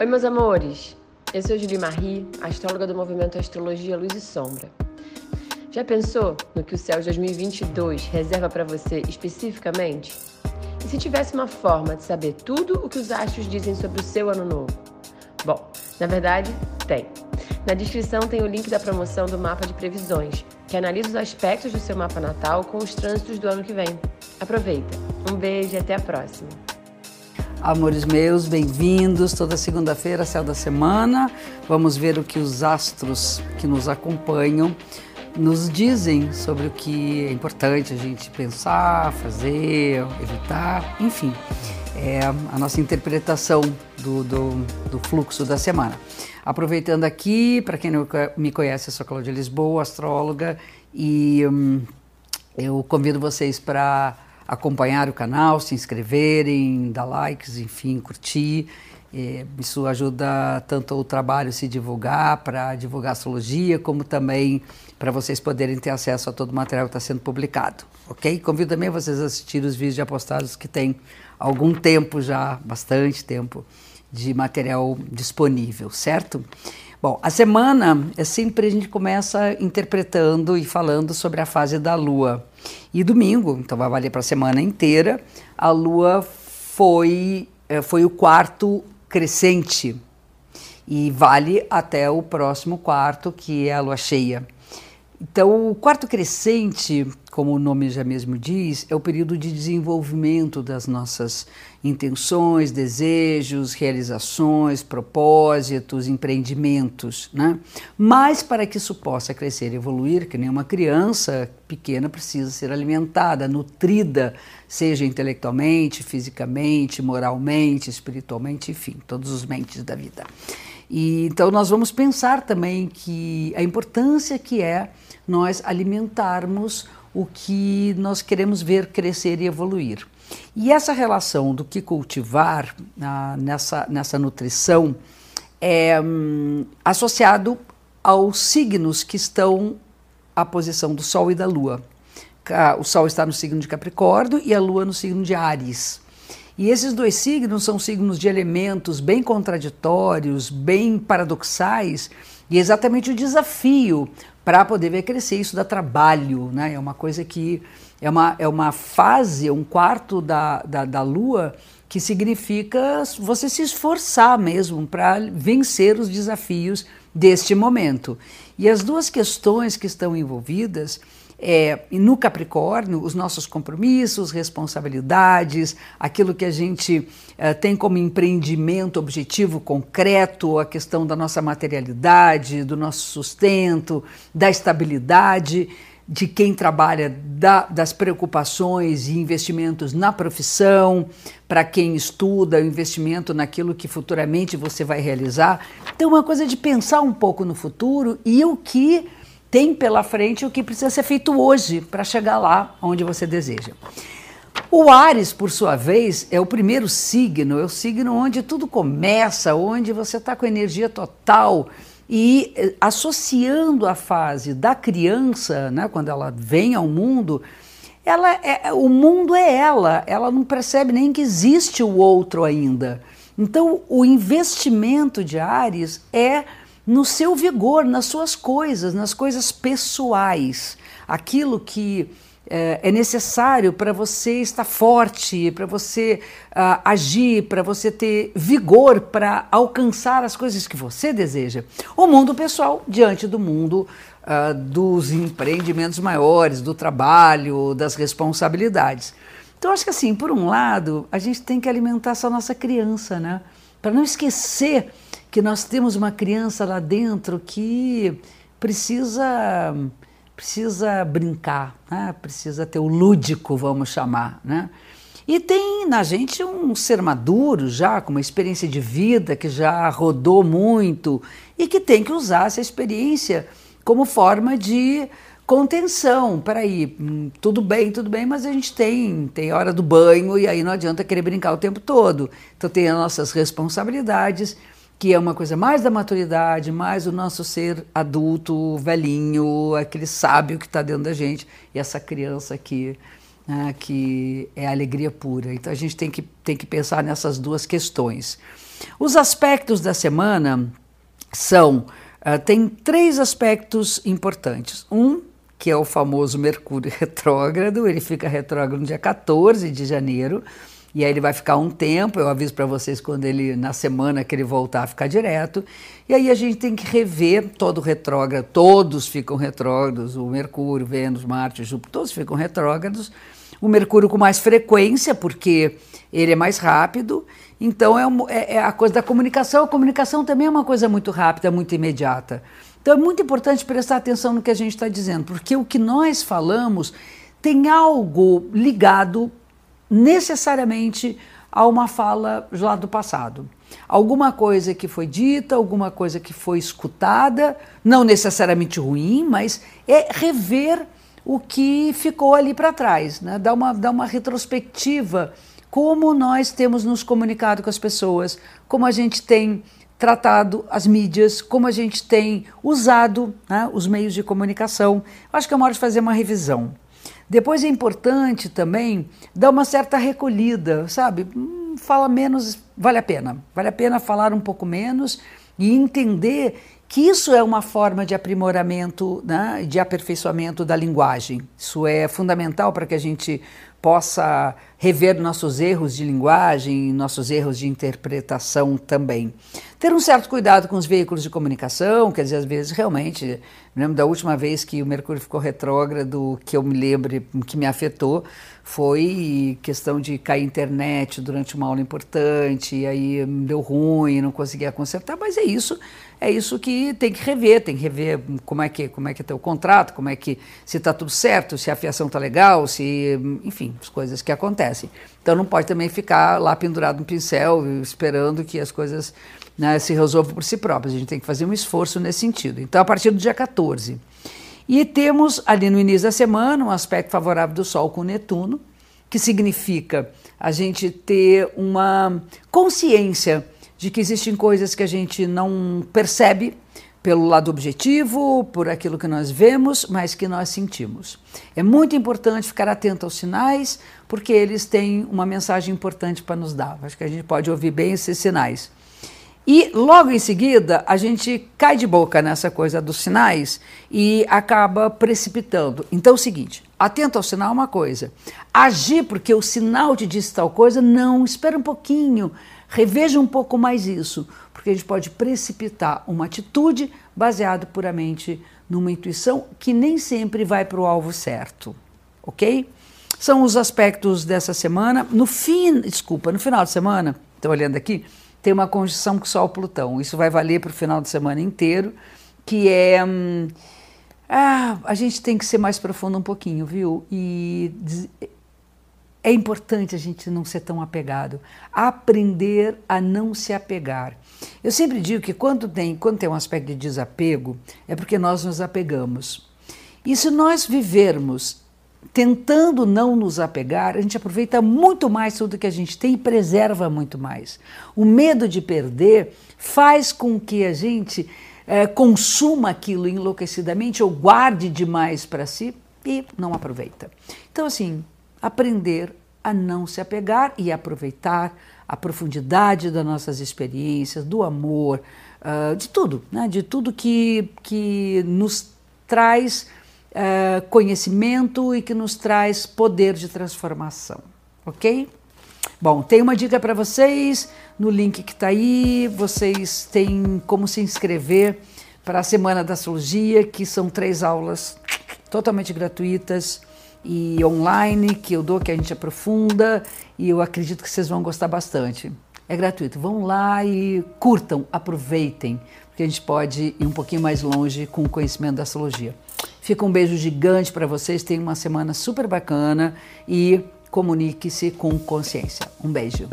Oi, meus amores. Eu sou Julie Marie, astróloga do movimento Astrologia Luz e Sombra. Já pensou no que o céu de 2022 reserva para você especificamente? E se tivesse uma forma de saber tudo o que os astros dizem sobre o seu ano novo? Bom, na verdade, tem. Na descrição tem o link da promoção do mapa de previsões, que analisa os aspectos do seu mapa natal com os trânsitos do ano que vem. Aproveita. Um beijo e até a próxima. Amores meus, bem-vindos. Toda segunda-feira, céu da semana, vamos ver o que os astros que nos acompanham nos dizem sobre o que é importante a gente pensar, fazer, evitar, enfim, é a nossa interpretação do, do, do fluxo da semana. Aproveitando aqui, para quem não me conhece, eu sou Cláudia Lisboa, astróloga, e hum, eu convido vocês para acompanhar o canal, se inscreverem, dar likes, enfim, curtir. É, isso ajuda tanto o trabalho se divulgar, para divulgar a astrologia, como também para vocês poderem ter acesso a todo o material que está sendo publicado, ok? Convido também vocês a assistir os vídeos de apostados que tem algum tempo já, bastante tempo, de material disponível, certo? Bom, a semana é sempre a gente começa interpretando e falando sobre a fase da Lua. E domingo, então vai valer para a semana inteira, a Lua foi, é, foi o quarto crescente e vale até o próximo quarto, que é a Lua cheia. Então, o quarto crescente, como o nome já mesmo diz, é o período de desenvolvimento das nossas intenções, desejos, realizações, propósitos, empreendimentos. Né? Mas para que isso possa crescer e evoluir, que nem uma criança pequena precisa ser alimentada, nutrida, seja intelectualmente, fisicamente, moralmente, espiritualmente, enfim, todos os mentes da vida. E, então nós vamos pensar também que a importância que é nós alimentarmos o que nós queremos ver crescer e evoluir. E essa relação do que cultivar ah, nessa, nessa nutrição é hum, associado aos signos que estão à posição do Sol e da Lua. O Sol está no signo de Capricórnio e a Lua no signo de Ares. E esses dois signos são signos de elementos bem contraditórios, bem paradoxais, e exatamente o desafio para poder ver crescer. Isso dá trabalho, né? É uma coisa que é uma, é uma fase, um quarto da, da, da lua que significa você se esforçar mesmo para vencer os desafios deste momento. E as duas questões que estão envolvidas é, no Capricórnio, os nossos compromissos, responsabilidades, aquilo que a gente é, tem como empreendimento, objetivo concreto, a questão da nossa materialidade, do nosso sustento, da estabilidade de quem trabalha, da, das preocupações e investimentos na profissão, para quem estuda, o investimento naquilo que futuramente você vai realizar. Então, uma coisa de pensar um pouco no futuro e o que tem pela frente o que precisa ser feito hoje para chegar lá onde você deseja. O Ares, por sua vez, é o primeiro signo, é o signo onde tudo começa, onde você está com energia total. E eh, associando a fase da criança, né, quando ela vem ao mundo, ela é, o mundo é ela, ela não percebe nem que existe o outro ainda. Então, o investimento de Ares é no seu vigor, nas suas coisas, nas coisas pessoais, aquilo que é, é necessário para você estar forte, para você uh, agir, para você ter vigor para alcançar as coisas que você deseja. O mundo pessoal diante do mundo uh, dos empreendimentos maiores, do trabalho, das responsabilidades. Então, acho que assim, por um lado, a gente tem que alimentar essa nossa criança, né? Para não esquecer que nós temos uma criança lá dentro que precisa precisa brincar, né? precisa ter o lúdico, vamos chamar. Né? E tem na gente um ser maduro já, com uma experiência de vida que já rodou muito e que tem que usar essa experiência como forma de contenção. Peraí, hum, tudo bem, tudo bem, mas a gente tem, tem hora do banho e aí não adianta querer brincar o tempo todo. Então tem as nossas responsabilidades que é uma coisa mais da maturidade, mais o nosso ser adulto, velhinho, aquele sábio que está dentro da gente, e essa criança que né, que é alegria pura. Então a gente tem que, tem que pensar nessas duas questões. Os aspectos da semana são, uh, tem três aspectos importantes. Um, que é o famoso Mercúrio retrógrado, ele fica retrógrado no dia 14 de janeiro, e aí ele vai ficar um tempo, eu aviso para vocês quando ele, na semana que ele voltar, ficar direto. E aí a gente tem que rever todo retrógrado, todos ficam retrógrados, o Mercúrio, Vênus, Marte, Júpiter, todos ficam retrógrados. O Mercúrio com mais frequência, porque ele é mais rápido. Então é, é, é a coisa da comunicação. A comunicação também é uma coisa muito rápida, muito imediata. Então é muito importante prestar atenção no que a gente está dizendo, porque o que nós falamos tem algo ligado necessariamente a uma fala lá do passado. Alguma coisa que foi dita, alguma coisa que foi escutada, não necessariamente ruim, mas é rever o que ficou ali para trás, né? dar, uma, dar uma retrospectiva, como nós temos nos comunicado com as pessoas, como a gente tem tratado as mídias, como a gente tem usado né, os meios de comunicação. Acho que é uma hora de fazer uma revisão. Depois é importante também dar uma certa recolhida, sabe? Hum, fala menos, vale a pena. Vale a pena falar um pouco menos e entender que isso é uma forma de aprimoramento, né, de aperfeiçoamento da linguagem. Isso é fundamental para que a gente possa rever nossos erros de linguagem, nossos erros de interpretação também. Ter um certo cuidado com os veículos de comunicação, quer dizer, às vezes realmente, me lembro da última vez que o Mercúrio ficou retrógrado, que eu me lembro que me afetou, foi questão de cair internet durante uma aula importante, e aí deu ruim, não conseguia consertar, mas é isso, é isso que tem que rever, tem que rever como é que como é que é o contrato, como é que se está tudo certo, se a fiação está legal, se enfim, as coisas que acontecem. Então não pode também ficar lá pendurado no pincel esperando que as coisas né, se resolvam por si próprias. A gente tem que fazer um esforço nesse sentido. Então a partir do dia 14. E temos ali no início da semana um aspecto favorável do Sol com Netuno, que significa a gente ter uma consciência de que existem coisas que a gente não percebe pelo lado objetivo, por aquilo que nós vemos, mas que nós sentimos. É muito importante ficar atento aos sinais, porque eles têm uma mensagem importante para nos dar. Acho que a gente pode ouvir bem esses sinais. E logo em seguida, a gente cai de boca nessa coisa dos sinais e acaba precipitando. Então é o seguinte: atento ao sinal é uma coisa. Agir porque o sinal te disse tal coisa, não, espera um pouquinho. Reveja um pouco mais isso, porque a gente pode precipitar uma atitude baseada puramente numa intuição que nem sempre vai para o alvo certo, ok? São os aspectos dessa semana. No fim, desculpa, no final de semana, estou olhando aqui, tem uma conjunção com Sol-Plutão. Isso vai valer para o final de semana inteiro, que é. Hum, ah, a gente tem que ser mais profundo um pouquinho, viu? E é importante a gente não ser tão apegado, aprender a não se apegar. Eu sempre digo que quando tem, quando tem um aspecto de desapego, é porque nós nos apegamos. E se nós vivermos tentando não nos apegar, a gente aproveita muito mais tudo que a gente tem e preserva muito mais. O medo de perder faz com que a gente é, consuma aquilo enlouquecidamente ou guarde demais para si e não aproveita. Então, assim, aprender a não se apegar e aproveitar a profundidade das nossas experiências, do amor, uh, de tudo, né? de tudo que, que nos traz uh, conhecimento e que nos traz poder de transformação, ok? Bom, tem uma dica para vocês no link que está aí. Vocês têm como se inscrever para a Semana da Astrologia, que são três aulas totalmente gratuitas e online que eu dou, que a gente aprofunda e eu acredito que vocês vão gostar bastante. É gratuito. Vão lá e curtam, aproveitem, porque a gente pode ir um pouquinho mais longe com o conhecimento da astrologia. Fica um beijo gigante para vocês, tenham uma semana super bacana e comunique-se com consciência. Um beijo.